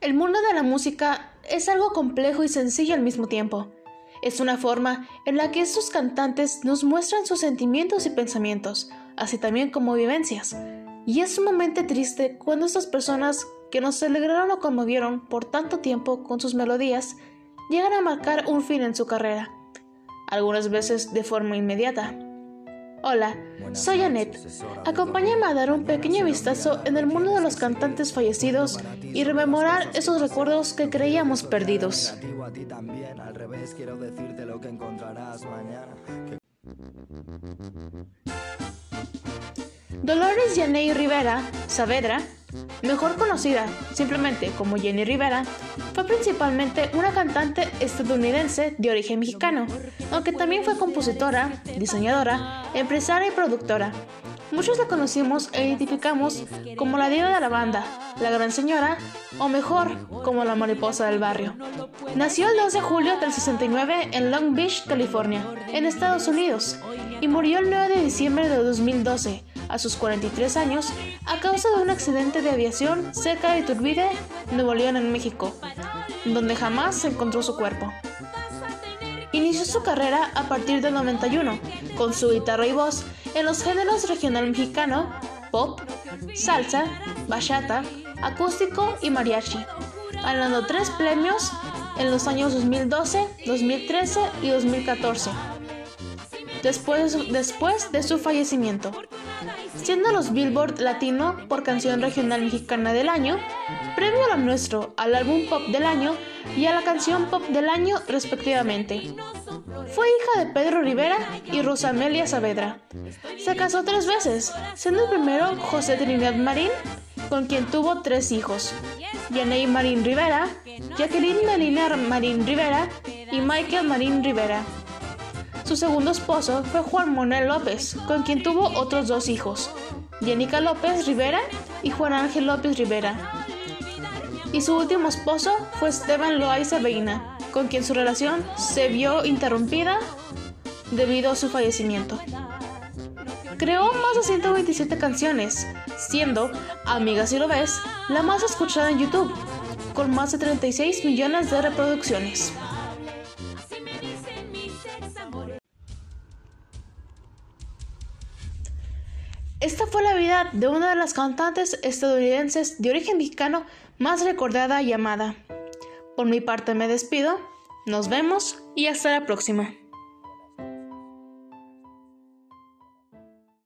El mundo de la música es algo complejo y sencillo al mismo tiempo. Es una forma en la que estos cantantes nos muestran sus sentimientos y pensamientos, así también como vivencias. Y es sumamente triste cuando estas personas que nos alegraron o conmovieron por tanto tiempo con sus melodías llegan a marcar un fin en su carrera, algunas veces de forma inmediata. Hola, soy Annette. Acompáñame a dar un pequeño vistazo en el mundo de los cantantes fallecidos y rememorar esos recuerdos que creíamos perdidos. Dolores Yaney Rivera, Saavedra, mejor conocida simplemente como Jenny Rivera, fue principalmente una cantante estadounidense de origen mexicano, aunque también fue compositora, diseñadora, empresaria y productora. Muchos la conocimos e identificamos como la diva de la banda, la gran señora, o mejor, como la mariposa del barrio. Nació el 2 de julio del 69 en Long Beach, California, en Estados Unidos, y murió el 9 de diciembre de 2012 a sus 43 años a causa de un accidente de aviación cerca de Iturbide, Nuevo León, en México, donde jamás se encontró su cuerpo. Inició su carrera a partir del 91 con su guitarra y voz en los géneros regional mexicano, pop, salsa, bachata, acústico y mariachi, ganando tres premios en los años 2012, 2013 y 2014. Después, después de su fallecimiento, siendo los Billboard Latino por Canción Regional Mexicana del Año, premio a lo nuestro al álbum pop del año y a la canción pop del año respectivamente. Fue hija de Pedro Rivera y Rosa Amelia Saavedra. Se casó tres veces, siendo el primero José Trinidad Marín, con quien tuvo tres hijos, Yaney Marín Rivera, Jacqueline Melina Marín Rivera y Michael Marín Rivera. Su segundo esposo fue Juan Manuel López, con quien tuvo otros dos hijos, Jenica López Rivera y Juan Ángel López Rivera. Y su último esposo fue Esteban Loaiza Beina, con quien su relación se vio interrumpida debido a su fallecimiento. Creó más de 127 canciones, siendo, Amiga si lo ves, la más escuchada en YouTube, con más de 36 millones de reproducciones. Esta fue la vida de una de las cantantes estadounidenses de origen mexicano más recordada y amada. Por mi parte me despido, nos vemos y hasta la próxima.